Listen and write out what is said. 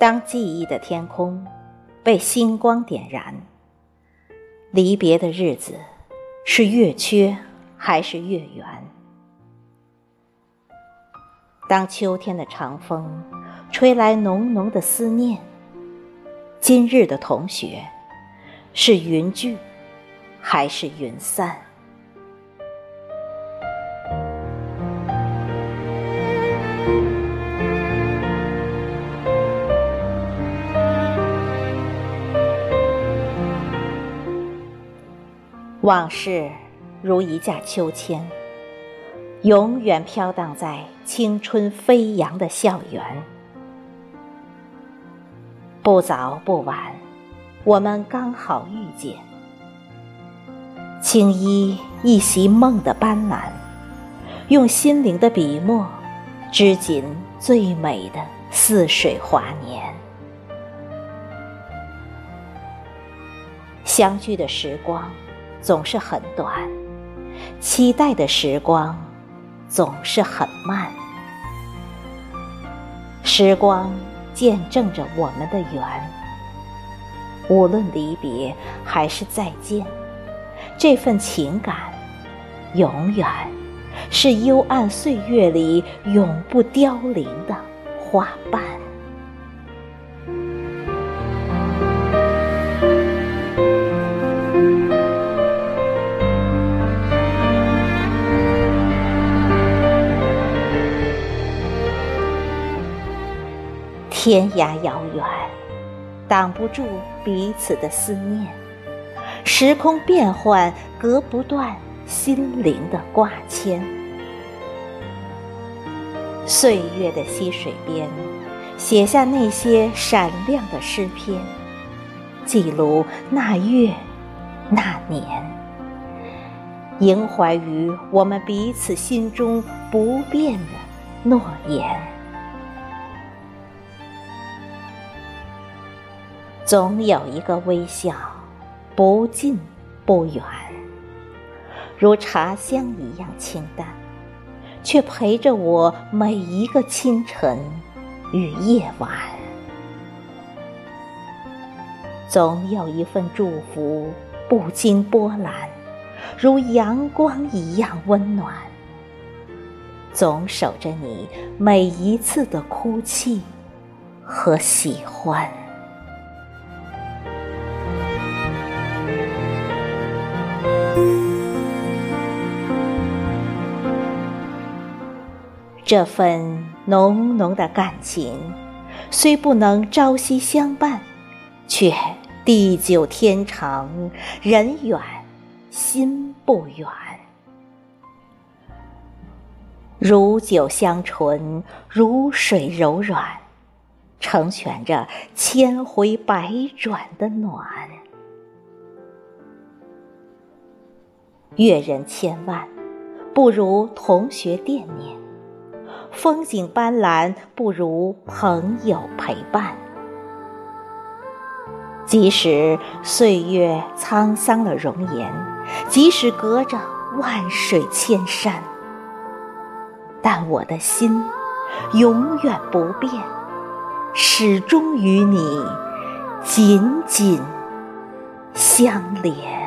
当记忆的天空被星光点燃，离别的日子是月缺还是月圆？当秋天的长风吹来浓浓的思念，今日的同学是云聚还是云散？往事如一架秋千，永远飘荡在青春飞扬的校园。不早不晚，我们刚好遇见。青衣一袭梦的斑斓，用心灵的笔墨，织锦最美的似水华年。相聚的时光。总是很短，期待的时光总是很慢。时光见证着我们的缘，无论离别还是再见，这份情感永远是幽暗岁月里永不凋零的花瓣。天涯遥远，挡不住彼此的思念；时空变幻，隔不断心灵的挂牵。岁月的溪水边，写下那些闪亮的诗篇，记录那月那年，萦怀于我们彼此心中不变的诺言。总有一个微笑，不近不远，如茶香一样清淡，却陪着我每一个清晨与夜晚。总有一份祝福，不经波澜，如阳光一样温暖，总守着你每一次的哭泣和喜欢。这份浓浓的感情，虽不能朝夕相伴，却地久天长，人远心不远。如酒香醇，如水柔软，成全着千回百转的暖。阅人千万，不如同学惦念。风景斑斓，不如朋友陪伴。即使岁月沧桑了容颜，即使隔着万水千山，但我的心永远不变，始终与你紧紧相连。